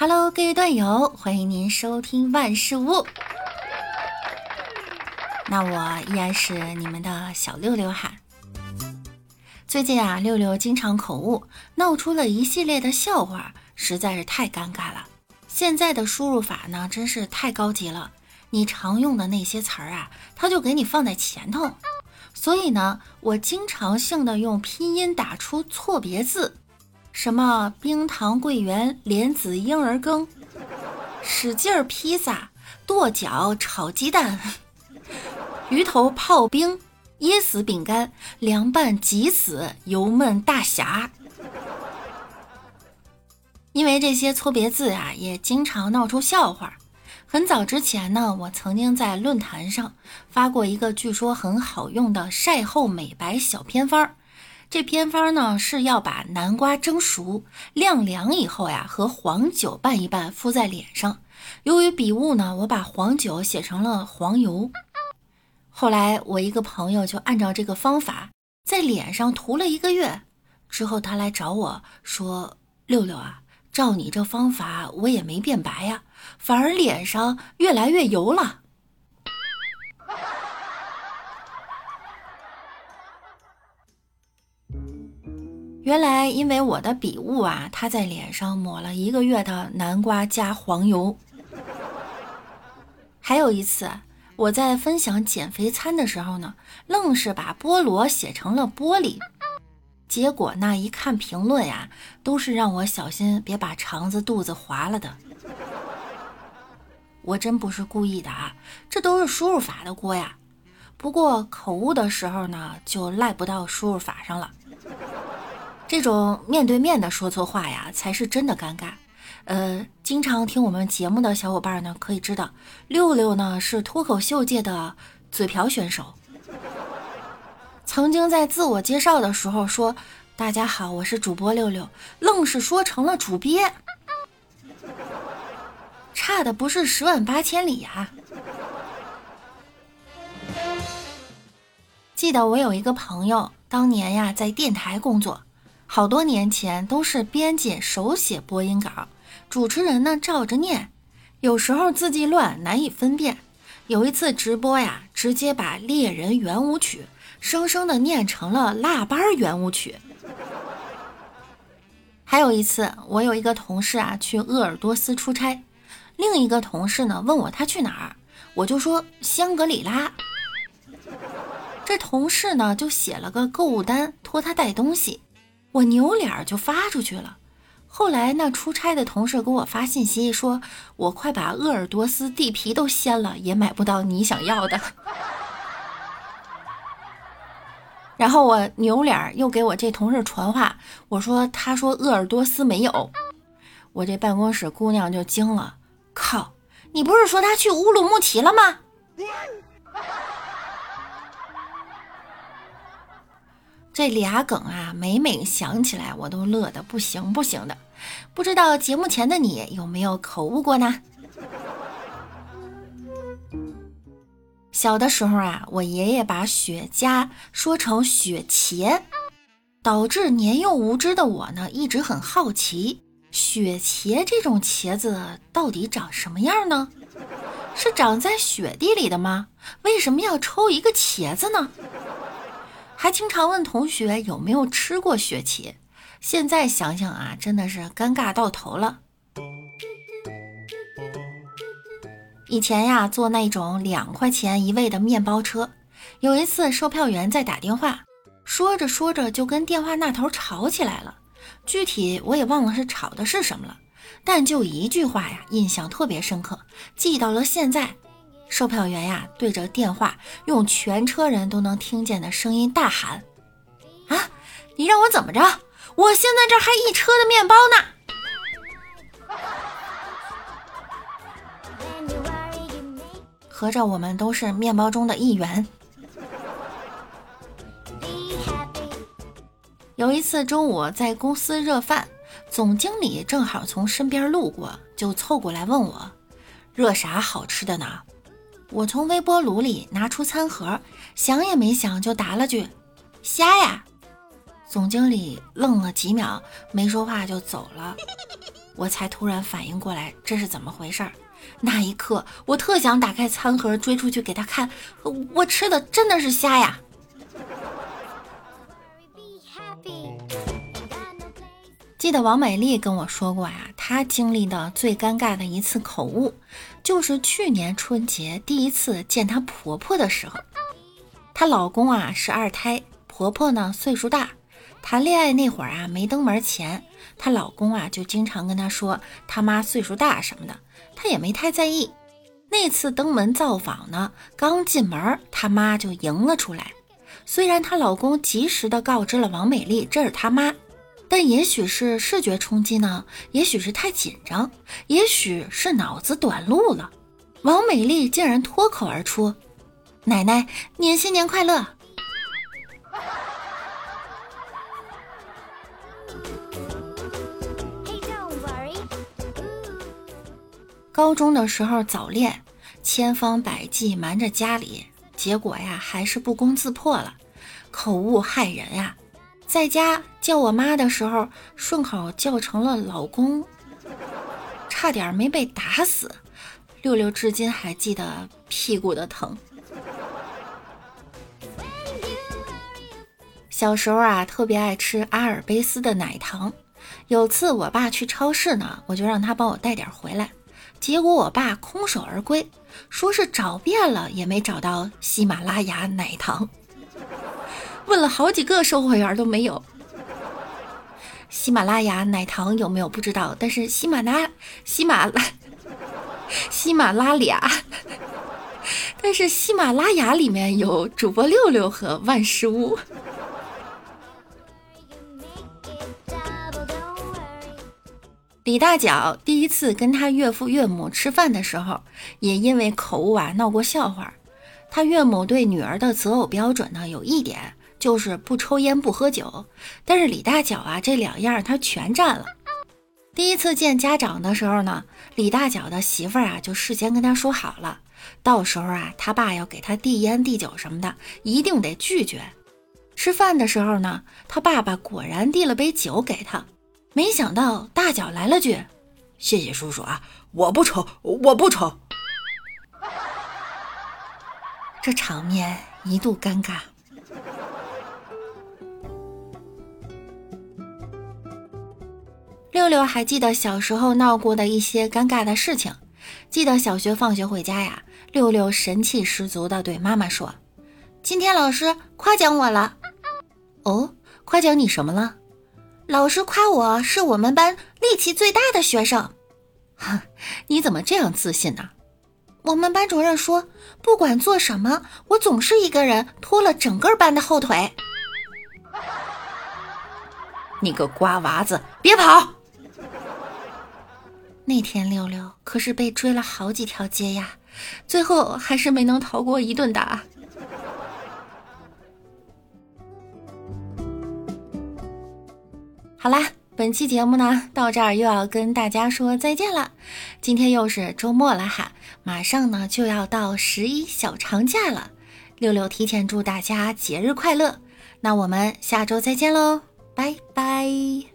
Hello，各位段友，欢迎您收听万事屋。那我依然是你们的小六六哈。最近啊，六六经常口误，闹出了一系列的笑话，实在是太尴尬了。现在的输入法呢，真是太高级了，你常用的那些词儿啊，它就给你放在前头。所以呢，我经常性的用拼音打出错别字。什么冰糖桂圆莲子婴儿羹，使劲儿披萨，跺脚炒鸡蛋，鱼头泡冰，噎死饼干，凉拌急死，油焖大侠。因为这些错别字啊，也经常闹出笑话。很早之前呢，我曾经在论坛上发过一个据说很好用的晒后美白小偏方儿。这偏方呢是要把南瓜蒸熟晾凉以后呀，和黄酒拌一拌，敷在脸上。由于笔误呢，我把黄酒写成了黄油。后来我一个朋友就按照这个方法在脸上涂了一个月，之后他来找我说：“六六啊，照你这方法，我也没变白呀，反而脸上越来越油了。”原来因为我的笔误啊，他在脸上抹了一个月的南瓜加黄油。还有一次，我在分享减肥餐的时候呢，愣是把菠萝写成了玻璃，结果那一看评论呀，都是让我小心别把肠子肚子划了的。我真不是故意的啊，这都是输入法的锅呀。不过口误的时候呢，就赖不到输入法上了。这种面对面的说错话呀，才是真的尴尬。呃，经常听我们节目的小伙伴呢，可以知道，六六呢是脱口秀界的嘴瓢选手。曾经在自我介绍的时候说：“大家好，我是主播六六”，愣是说成了主编，差的不是十万八千里呀。记得我有一个朋友，当年呀在电台工作。好多年前都是编辑手写播音稿，主持人呢照着念，有时候字迹乱难以分辨。有一次直播呀，直接把《猎人圆舞曲》生生的念成了《腊八圆舞曲》。还有一次，我有一个同事啊去鄂尔多斯出差，另一个同事呢问我他去哪儿，我就说香格里拉。这同事呢就写了个购物单，托他带东西。我扭脸就发出去了，后来那出差的同事给我发信息说：“我快把鄂尔多斯地皮都掀了，也买不到你想要的。”然后我扭脸又给我这同事传话，我说：“他说鄂尔多斯没有。”我这办公室姑娘就惊了：“靠，你不是说他去乌鲁木齐了吗？”这俩梗啊，每每想起来我都乐得不行不行的。不知道节目前的你有没有口误过呢？小的时候啊，我爷爷把雪茄说成雪茄，导致年幼无知的我呢，一直很好奇，雪茄这种茄子到底长什么样呢？是长在雪地里的吗？为什么要抽一个茄子呢？还经常问同学有没有吃过雪茄，现在想想啊，真的是尴尬到头了。以前呀，坐那种两块钱一位的面包车，有一次售票员在打电话，说着说着就跟电话那头吵起来了，具体我也忘了是吵的是什么了，但就一句话呀，印象特别深刻，记到了现在。售票员呀，对着电话用全车人都能听见的声音大喊：“啊，你让我怎么着？我现在这还一车的面包呢！”合着我们都是面包中的一员。有一次中午在公司热饭，总经理正好从身边路过，就凑过来问我：“热啥好吃的呢？”我从微波炉里拿出餐盒，想也没想就答了句：“虾呀！”总经理愣了几秒，没说话就走了。我才突然反应过来这是怎么回事儿。那一刻，我特想打开餐盒追出去给他看，我吃的真的是虾呀！记得王美丽跟我说过呀，她经历的最尴尬的一次口误，就是去年春节第一次见她婆婆的时候。她老公啊是二胎，婆婆呢岁数大，谈恋爱那会儿啊没登门前，她老公啊就经常跟她说他妈岁数大什么的。她也没太在意。那次登门造访呢，刚进门，她妈就迎了出来。虽然她老公及时的告知了王美丽这是她妈，但也许是视觉冲击呢，也许是太紧张，也许是脑子短路了，王美丽竟然脱口而出：“奶奶，您新年快乐。”高中的时候早恋，千方百计瞒着家里，结果呀还是不攻自破了，口误害人呀！在家叫我妈的时候，顺口叫成了老公，差点没被打死。六六至今还记得屁股的疼。小时候啊，特别爱吃阿尔卑斯的奶糖，有次我爸去超市呢，我就让他帮我带点回来。结果我爸空手而归，说是找遍了也没找到喜马拉雅奶糖，问了好几个售货员都没有。喜马拉雅奶糖有没有不知道，但是喜马拉喜马拉喜马拉雅，但是喜马拉雅里面有主播六六和万事屋。李大脚第一次跟他岳父岳母吃饭的时候，也因为口误啊闹过笑话。他岳母对女儿的择偶标准呢，有一点就是不抽烟不喝酒，但是李大脚啊这两样他全占了。第一次见家长的时候呢，李大脚的媳妇儿啊就事先跟他说好了，到时候啊他爸要给他递烟递酒什么的，一定得拒绝。吃饭的时候呢，他爸爸果然递了杯酒给他。没想到大脚来了句：“谢谢叔叔啊，我不抽，我不抽。”这场面一度尴尬。六六还记得小时候闹过的一些尴尬的事情。记得小学放学回家呀，六六神气十足的对妈妈说：“今天老师夸奖我了。”“哦，夸奖你什么了？”老师夸我是我们班力气最大的学生，哼，你怎么这样自信呢？我们班主任说，不管做什么，我总是一个人拖了整个班的后腿。你个瓜娃子，别跑！那天六六可是被追了好几条街呀，最后还是没能逃过一顿打。好啦，本期节目呢到这儿又要跟大家说再见了。今天又是周末了哈，马上呢就要到十一小长假了。六六提前祝大家节日快乐，那我们下周再见喽，拜拜。